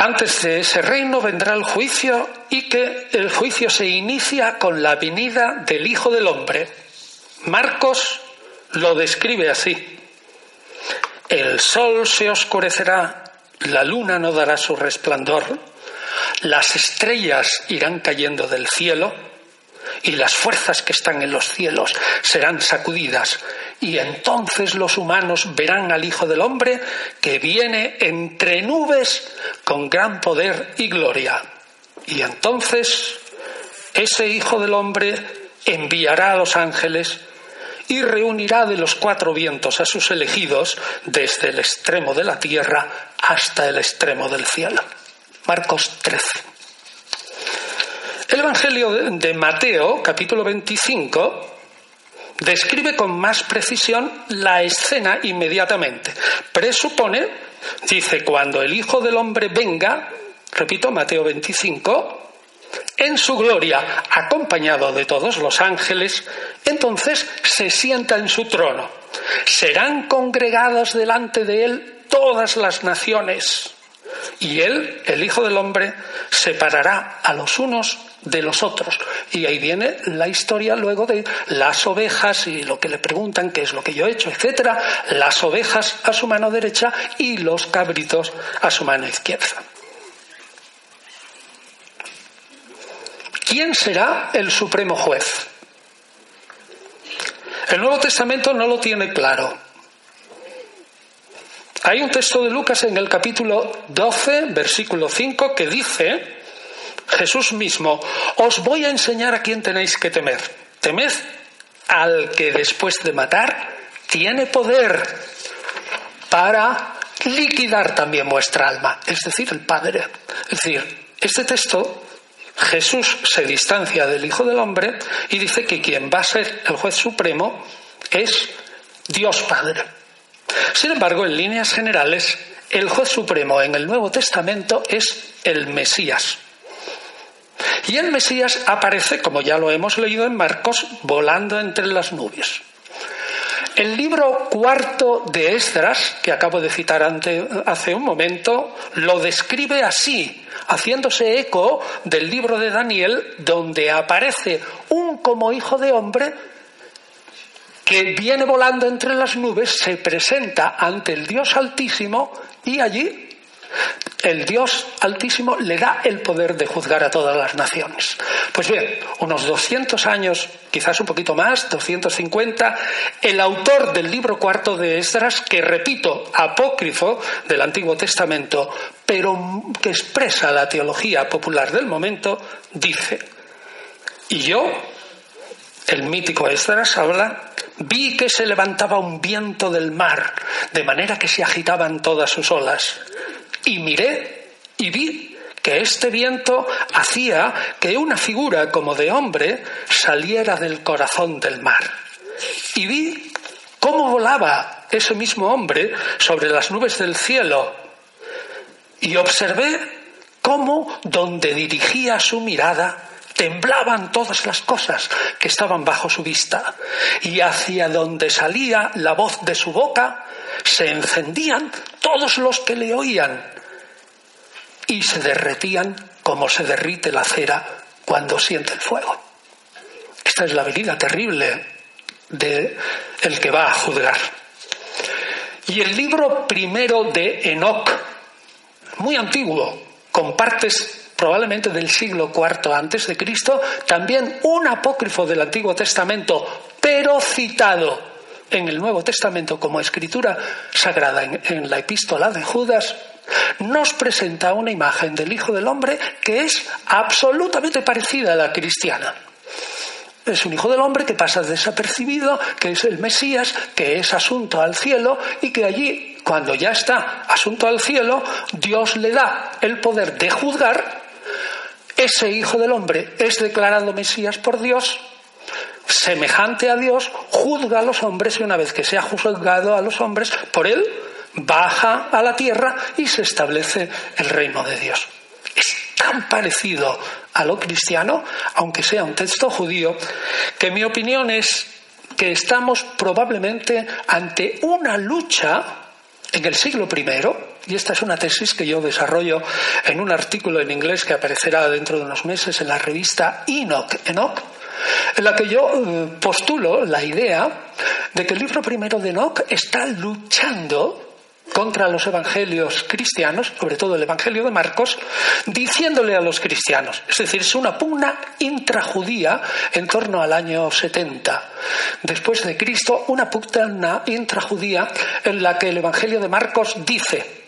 Antes de ese reino vendrá el juicio y que el juicio se inicia con la venida del Hijo del Hombre. Marcos lo describe así. El sol se oscurecerá, la luna no dará su resplandor, las estrellas irán cayendo del cielo y las fuerzas que están en los cielos serán sacudidas y entonces los humanos verán al Hijo del Hombre que viene entre nubes con gran poder y gloria. Y entonces ese Hijo del Hombre enviará a los ángeles y reunirá de los cuatro vientos a sus elegidos desde el extremo de la tierra hasta el extremo del cielo. Marcos 13. El Evangelio de Mateo, capítulo 25, describe con más precisión la escena inmediatamente. Presupone, dice, cuando el Hijo del Hombre venga, repito, Mateo 25, en su gloria, acompañado de todos los ángeles, entonces se sienta en su trono. Serán congregados delante de él todas las naciones. Y él, el Hijo del Hombre, separará a los unos de los otros. Y ahí viene la historia luego de las ovejas y lo que le preguntan, qué es lo que yo he hecho, etcétera, las ovejas a su mano derecha y los cabritos a su mano izquierda. ¿Quién será el supremo juez? El Nuevo Testamento no lo tiene claro. Hay un texto de Lucas en el capítulo 12, versículo 5, que dice, Jesús mismo, os voy a enseñar a quién tenéis que temer. Temed al que después de matar tiene poder para liquidar también vuestra alma, es decir, el Padre. Es decir, este texto, Jesús se distancia del Hijo del Hombre y dice que quien va a ser el juez supremo es Dios Padre. Sin embargo, en líneas generales, el juez supremo en el Nuevo Testamento es el Mesías. Y el Mesías aparece, como ya lo hemos leído en Marcos, volando entre las nubes. El libro cuarto de Esdras, que acabo de citar hace un momento, lo describe así, haciéndose eco del libro de Daniel, donde aparece un como hijo de hombre que viene volando entre las nubes, se presenta ante el Dios Altísimo y allí el Dios Altísimo le da el poder de juzgar a todas las naciones. Pues bien, unos 200 años, quizás un poquito más, 250, el autor del libro cuarto de Esdras, que repito, apócrifo del Antiguo Testamento, pero que expresa la teología popular del momento, dice, y yo, el mítico Esdras habla, vi que se levantaba un viento del mar, de manera que se agitaban todas sus olas y miré y vi que este viento hacía que una figura como de hombre saliera del corazón del mar. Y vi cómo volaba ese mismo hombre sobre las nubes del cielo. Y observé cómo donde dirigía su mirada temblaban todas las cosas que estaban bajo su vista. Y hacia donde salía la voz de su boca se encendían todos los que le oían y se derretían como se derrite la cera cuando siente el fuego. Esta es la venida terrible de el que va a juzgar. Y el libro primero de Enoch, muy antiguo, con partes probablemente del siglo IV antes de Cristo, también un apócrifo del Antiguo Testamento, pero citado en el Nuevo Testamento como escritura sagrada en la epístola de Judas, nos presenta una imagen del Hijo del Hombre que es absolutamente parecida a la cristiana. Es un hijo del hombre que pasa desapercibido, que es el Mesías, que es asunto al cielo y que allí cuando ya está asunto al cielo, Dios le da el poder de juzgar, ese Hijo del Hombre es declarado Mesías por Dios, semejante a Dios, juzga a los hombres y una vez que se ha juzgado a los hombres, por él baja a la tierra y se establece el reino de Dios. Es tan parecido a lo cristiano, aunque sea un texto judío, que mi opinión es que estamos probablemente ante una lucha en el siglo I, y esta es una tesis que yo desarrollo en un artículo en inglés que aparecerá dentro de unos meses en la revista Enoch, Enoch en la que yo eh, postulo la idea de que el libro primero de Enoch está luchando contra los evangelios cristianos, sobre todo el evangelio de Marcos, diciéndole a los cristianos, es decir, es una pugna intrajudía en torno al año 70 después de Cristo, una pugna intrajudía en la que el evangelio de Marcos dice,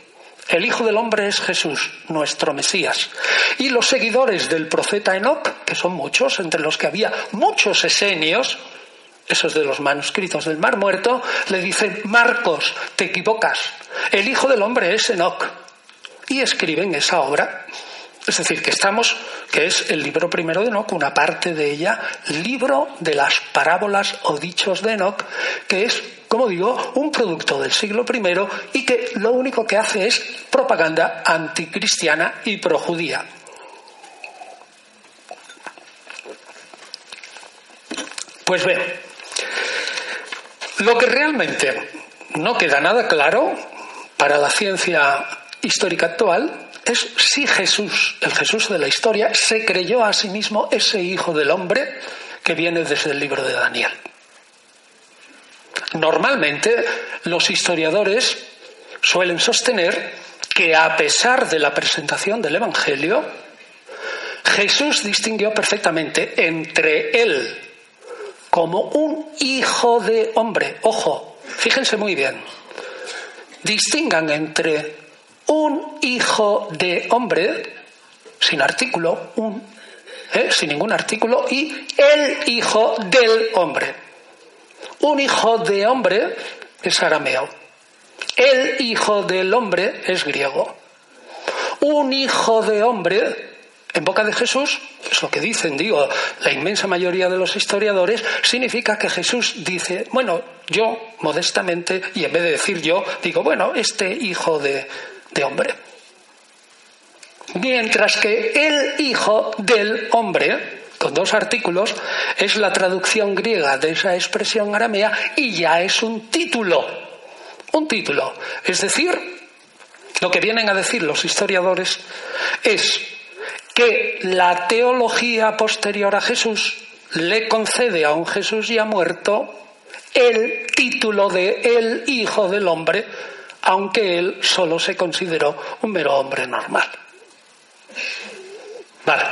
el Hijo del Hombre es Jesús, nuestro Mesías. Y los seguidores del profeta Enoch, que son muchos, entre los que había muchos esenios, esos de los manuscritos del Mar Muerto, le dicen, Marcos, te equivocas, el Hijo del Hombre es Enoch. Y escriben esa obra. Es decir, que estamos, que es el libro primero de Enoch, una parte de ella, libro de las parábolas o dichos de Enoch, que es, como digo, un producto del siglo I y que lo único que hace es propaganda anticristiana y projudía. Pues bien, lo que realmente no queda nada claro para la ciencia histórica actual es si Jesús, el Jesús de la historia, se creyó a sí mismo ese Hijo del Hombre que viene desde el libro de Daniel. Normalmente los historiadores suelen sostener que a pesar de la presentación del Evangelio, Jesús distinguió perfectamente entre él como un hijo de hombre. Ojo, fíjense muy bien. Distingan entre un hijo de hombre, sin artículo, un, ¿eh? sin ningún artículo, y el hijo del hombre. Un hijo de hombre es arameo. El hijo del hombre es griego. Un hijo de hombre en boca de Jesús, es lo que dicen, digo, la inmensa mayoría de los historiadores, significa que Jesús dice, bueno, yo modestamente, y en vez de decir yo, digo, bueno, este hijo de, de hombre. Mientras que el hijo del hombre, con dos artículos, es la traducción griega de esa expresión aramea y ya es un título. Un título. Es decir, lo que vienen a decir los historiadores es que la teología posterior a Jesús le concede a un Jesús ya muerto el título de el Hijo del Hombre, aunque él solo se consideró un mero hombre normal. Vale.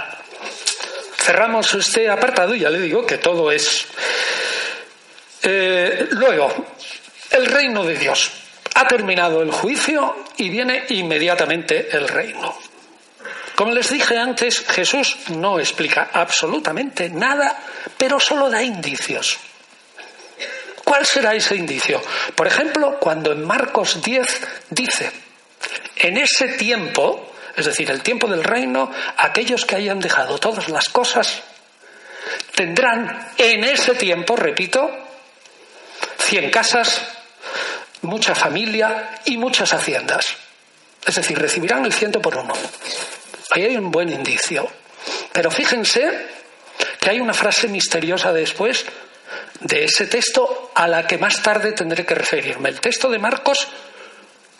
Cerramos este apartado y ya le digo que todo es. Eh, luego, el reino de Dios. Ha terminado el juicio y viene inmediatamente el reino. Como les dije antes, Jesús no explica absolutamente nada, pero solo da indicios. ¿Cuál será ese indicio? Por ejemplo, cuando en Marcos 10 dice, en ese tiempo, es decir, el tiempo del reino, aquellos que hayan dejado todas las cosas tendrán en ese tiempo, repito, cien casas, mucha familia y muchas haciendas. Es decir, recibirán el ciento por uno. Ahí hay un buen indicio. Pero fíjense que hay una frase misteriosa después de ese texto a la que más tarde tendré que referirme. El texto de Marcos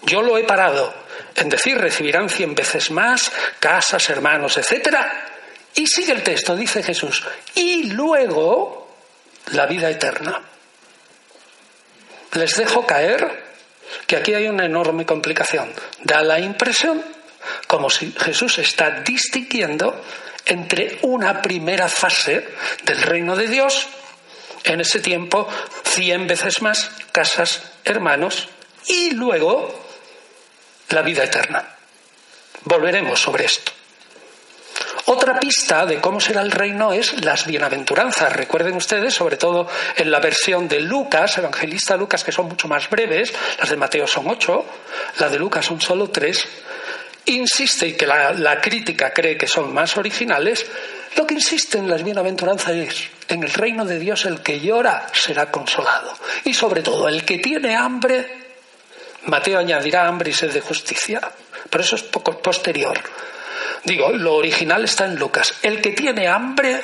yo lo he parado en decir recibirán cien veces más, casas, hermanos, etcétera. Y sigue el texto, dice Jesús, y luego la vida eterna. Les dejo caer que aquí hay una enorme complicación. Da la impresión como si Jesús está distinguiendo entre una primera fase del reino de Dios, en ese tiempo cien veces más casas, hermanos, y luego la vida eterna. Volveremos sobre esto. Otra pista de cómo será el reino es las bienaventuranzas. Recuerden ustedes, sobre todo en la versión de Lucas, evangelista Lucas, que son mucho más breves, las de Mateo son ocho, las de Lucas son solo tres, insiste, y que la, crítica cree que son más originales, lo que insiste en las bienaventuranzas es, en el reino de Dios el que llora será consolado. Y sobre todo, el que tiene hambre, Mateo añadirá hambre y sed de justicia. Pero eso es poco posterior. Digo, lo original está en Lucas. El que tiene hambre,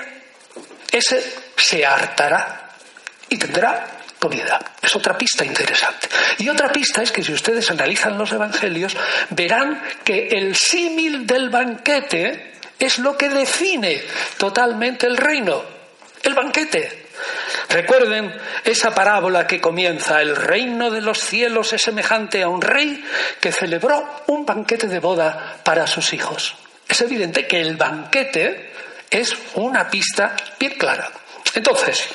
ese se hartará y tendrá Es otra pista interesante. Y otra pista es que si ustedes analizan los evangelios, verán que el símil del banquete es lo que define totalmente el reino. El banquete. Recuerden esa parábola que comienza, el reino de los cielos es semejante a un rey que celebró un banquete de boda para sus hijos. Es evidente que el banquete es una pista bien clara. Entonces,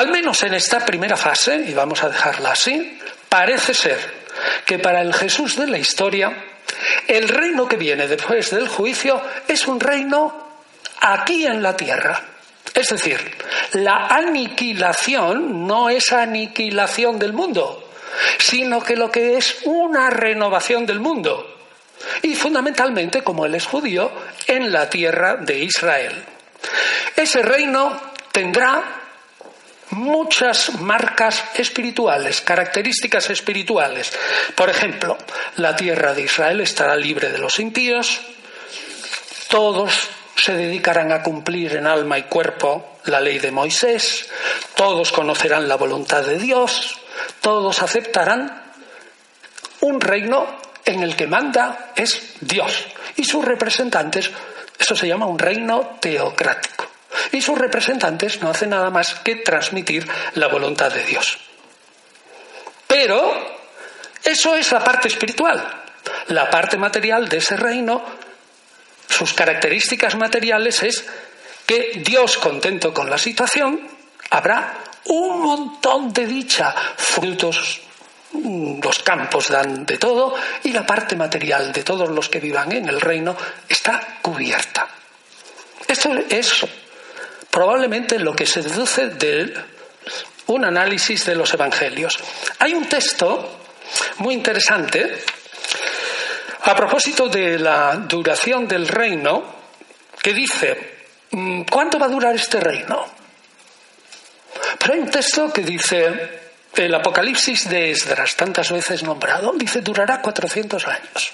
al menos en esta primera fase, y vamos a dejarla así, parece ser que para el Jesús de la historia, el reino que viene después del juicio es un reino aquí en la tierra. Es decir, la aniquilación no es aniquilación del mundo, sino que lo que es una renovación del mundo. Y fundamentalmente, como él es judío, en la tierra de Israel. Ese reino tendrá muchas marcas espirituales, características espirituales. Por ejemplo, la tierra de Israel estará libre de los impíos, todos se dedicarán a cumplir en alma y cuerpo la ley de Moisés, todos conocerán la voluntad de Dios, todos aceptarán un reino en el que manda es Dios y sus representantes, eso se llama un reino teocrático. Y sus representantes no hacen nada más que transmitir la voluntad de Dios. Pero eso es la parte espiritual. La parte material de ese reino, sus características materiales es que Dios, contento con la situación, habrá un montón de dicha, frutos, mm, los campos dan de todo y la parte material de todos los que vivan en el reino está cubierta. Esto es probablemente lo que se deduce de un análisis de los evangelios. Hay un texto muy interesante a propósito de la duración del reino que dice, mm, ¿cuánto va a durar este reino? Pero hay un texto que dice, el Apocalipsis de Esdras, tantas veces nombrado, dice, durará 400 años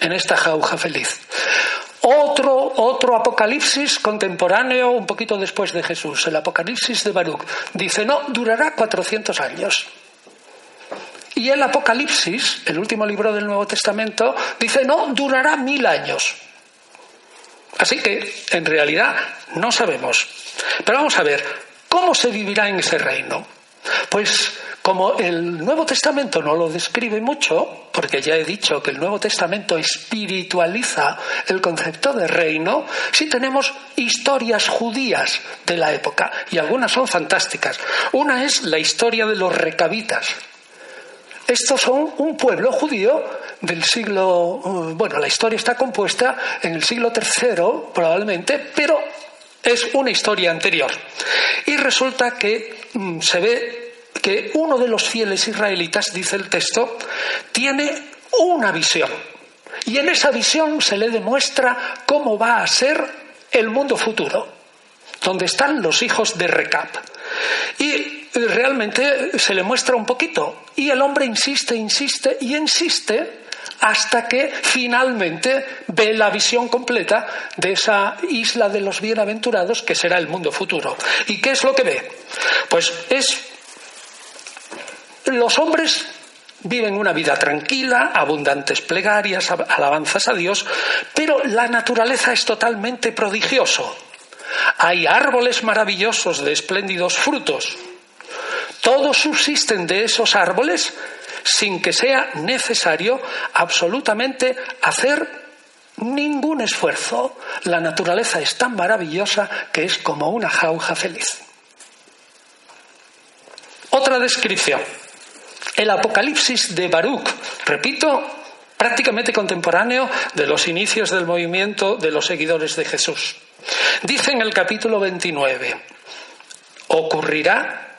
en esta jauja feliz. Otro, otro apocalipsis contemporáneo un poquito después de Jesús, el apocalipsis de Baruch, dice, no, durará 400 años. Y el Apocalipsis, el último libro del Nuevo Testamento, dice, no, durará mil años. Así que, en realidad, no sabemos. Pero vamos a ver, ¿cómo se vivirá en ese reino? Pues como el Nuevo Testamento no lo describe mucho, porque ya he dicho que el Nuevo Testamento espiritualiza el concepto de reino, sí tenemos historias judías de la época, y algunas son fantásticas. Una es la historia de los recabitas. Estos son un pueblo judío del siglo, uh, bueno, la historia está compuesta en el siglo III probablemente, pero es una historia anterior. Y resulta que mm, se ve que uno de los fieles israelitas, dice el texto, tiene una visión. Y en esa visión se le demuestra cómo va a ser el mundo futuro, donde están los hijos de Recap. Y realmente se le muestra un poquito. Y el hombre insiste, insiste y insiste hasta que finalmente ve la visión completa de esa isla de los bienaventurados que será el mundo futuro. ¿Y qué es lo que ve? Pues es los hombres viven una vida tranquila, abundantes plegarias, alabanzas a Dios, pero la naturaleza es totalmente prodigioso. Hay árboles maravillosos de espléndidos frutos. Todos subsisten de esos árboles sin que sea necesario absolutamente hacer ningún esfuerzo. La naturaleza es tan maravillosa que es como una jauja feliz. Otra descripción. El Apocalipsis de Baruch, repito, prácticamente contemporáneo de los inicios del movimiento de los seguidores de Jesús. Dice en el capítulo 29, ocurrirá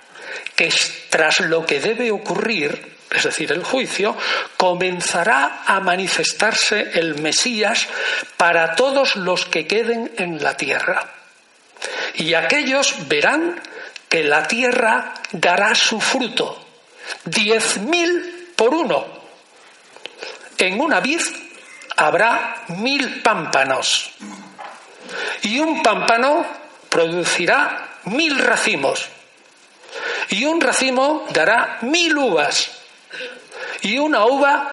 que tras lo que debe ocurrir, es decir, el juicio, comenzará a manifestarse el Mesías para todos los que queden en la tierra. Y aquellos verán que la tierra dará su fruto, diez mil por uno. En una vid habrá mil pámpanos. Y un pámpano producirá mil racimos. Y un racimo dará mil uvas. Y una uva